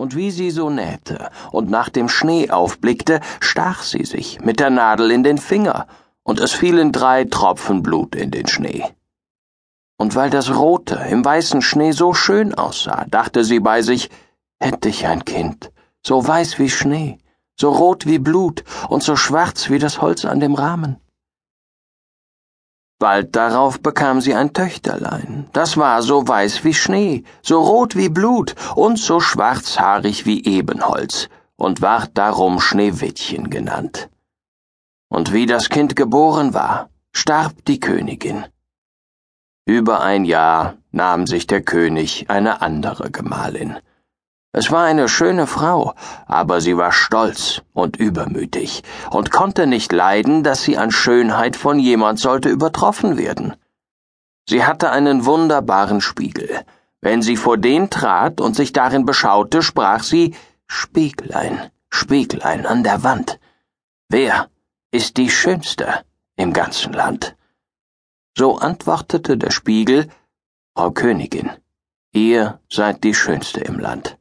und wie sie so nähte und nach dem Schnee aufblickte, stach sie sich mit der Nadel in den Finger, und es fielen drei Tropfen Blut in den Schnee. Und weil das Rote im weißen Schnee so schön aussah, dachte sie bei sich, hätte ich ein Kind, so weiß wie Schnee, so rot wie Blut und so schwarz wie das Holz an dem Rahmen. Bald darauf bekam sie ein Töchterlein, das war so weiß wie Schnee, so rot wie Blut und so schwarzhaarig wie Ebenholz und ward darum Schneewittchen genannt. Und wie das Kind geboren war, starb die Königin. Über ein Jahr nahm sich der König eine andere Gemahlin. Es war eine schöne Frau, aber sie war stolz und übermütig und konnte nicht leiden, dass sie an Schönheit von jemand sollte übertroffen werden. Sie hatte einen wunderbaren Spiegel. Wenn sie vor den trat und sich darin beschaute, sprach sie Spieglein, Spieglein an der Wand. Wer ist die Schönste im ganzen Land? So antwortete der Spiegel Frau Königin, ihr seid die Schönste im Land.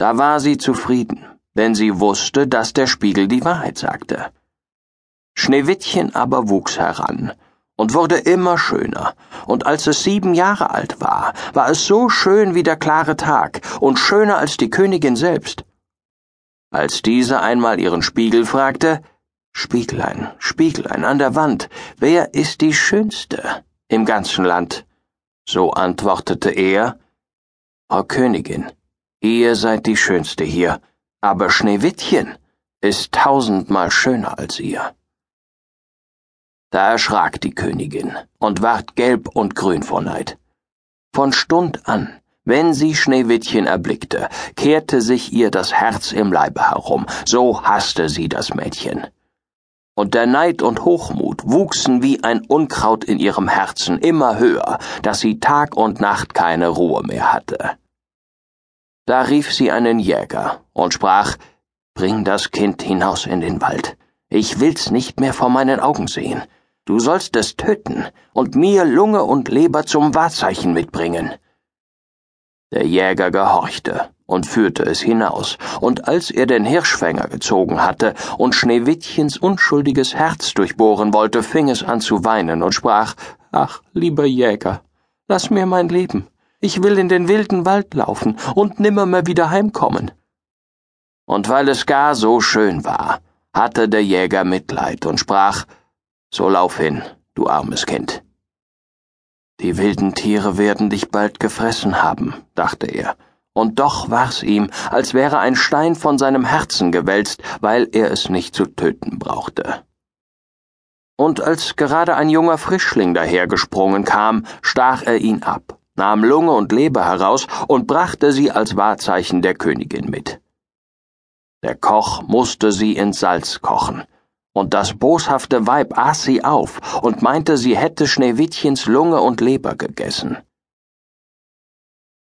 Da war sie zufrieden, denn sie wusste, dass der Spiegel die Wahrheit sagte. Schneewittchen aber wuchs heran und wurde immer schöner, und als es sieben Jahre alt war, war es so schön wie der klare Tag und schöner als die Königin selbst. Als diese einmal ihren Spiegel fragte, Spieglein, Spieglein an der Wand, wer ist die Schönste im ganzen Land? So antwortete er, Frau Königin, Ihr seid die Schönste hier, aber Schneewittchen ist tausendmal schöner als ihr. Da erschrak die Königin und ward gelb und grün vor Neid. Von Stund an, wenn sie Schneewittchen erblickte, kehrte sich ihr das Herz im Leibe herum, so hasste sie das Mädchen. Und der Neid und Hochmut wuchsen wie ein Unkraut in ihrem Herzen immer höher, dass sie Tag und Nacht keine Ruhe mehr hatte. Da rief sie einen Jäger und sprach Bring das Kind hinaus in den Wald. Ich will's nicht mehr vor meinen Augen sehen. Du sollst es töten und mir Lunge und Leber zum Wahrzeichen mitbringen. Der Jäger gehorchte und führte es hinaus, und als er den Hirschfänger gezogen hatte und Schneewittchens unschuldiges Herz durchbohren wollte, fing es an zu weinen und sprach Ach, lieber Jäger, lass mir mein Leben. Ich will in den wilden Wald laufen und nimmermehr wieder heimkommen. Und weil es gar so schön war, hatte der Jäger Mitleid und sprach So lauf hin, du armes Kind. Die wilden Tiere werden dich bald gefressen haben, dachte er, und doch war's ihm, als wäre ein Stein von seinem Herzen gewälzt, weil er es nicht zu töten brauchte. Und als gerade ein junger Frischling dahergesprungen kam, stach er ihn ab nahm Lunge und Leber heraus und brachte sie als Wahrzeichen der Königin mit. Der Koch musste sie ins Salz kochen, und das boshafte Weib aß sie auf und meinte, sie hätte Schneewittchens Lunge und Leber gegessen.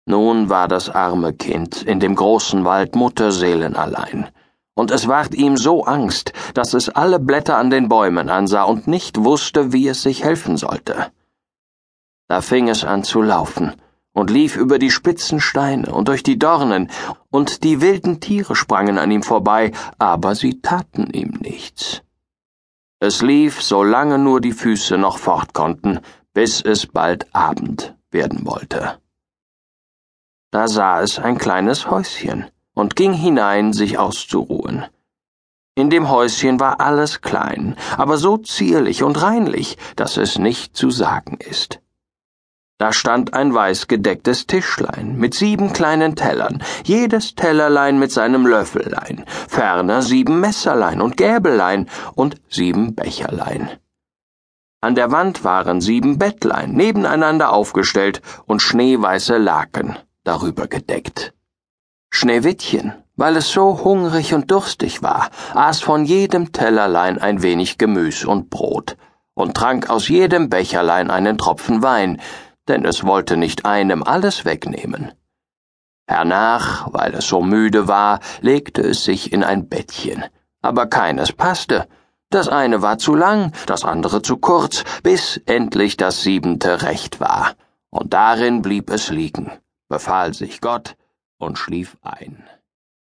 Nun war das arme Kind in dem großen Wald Mutterseelen allein, und es ward ihm so Angst, dass es alle Blätter an den Bäumen ansah und nicht wusste, wie es sich helfen sollte. Da fing es an zu laufen und lief über die spitzen Steine und durch die Dornen, und die wilden Tiere sprangen an ihm vorbei, aber sie taten ihm nichts. Es lief, solange nur die Füße noch fort konnten, bis es bald Abend werden wollte. Da sah es ein kleines Häuschen und ging hinein, sich auszuruhen. In dem Häuschen war alles klein, aber so zierlich und reinlich, dass es nicht zu sagen ist. Da stand ein weiß gedecktes Tischlein mit sieben kleinen Tellern, jedes Tellerlein mit seinem Löffellein, ferner sieben Messerlein und Gäbelein und sieben Becherlein. An der Wand waren sieben Bettlein nebeneinander aufgestellt und schneeweiße Laken darüber gedeckt. Schneewittchen, weil es so hungrig und durstig war, aß von jedem Tellerlein ein wenig Gemüs und Brot und trank aus jedem Becherlein einen Tropfen Wein, denn es wollte nicht einem alles wegnehmen. Hernach, weil es so müde war, legte es sich in ein Bettchen, aber keines passte. Das eine war zu lang, das andere zu kurz, bis endlich das siebente recht war, und darin blieb es liegen, befahl sich Gott und schlief ein.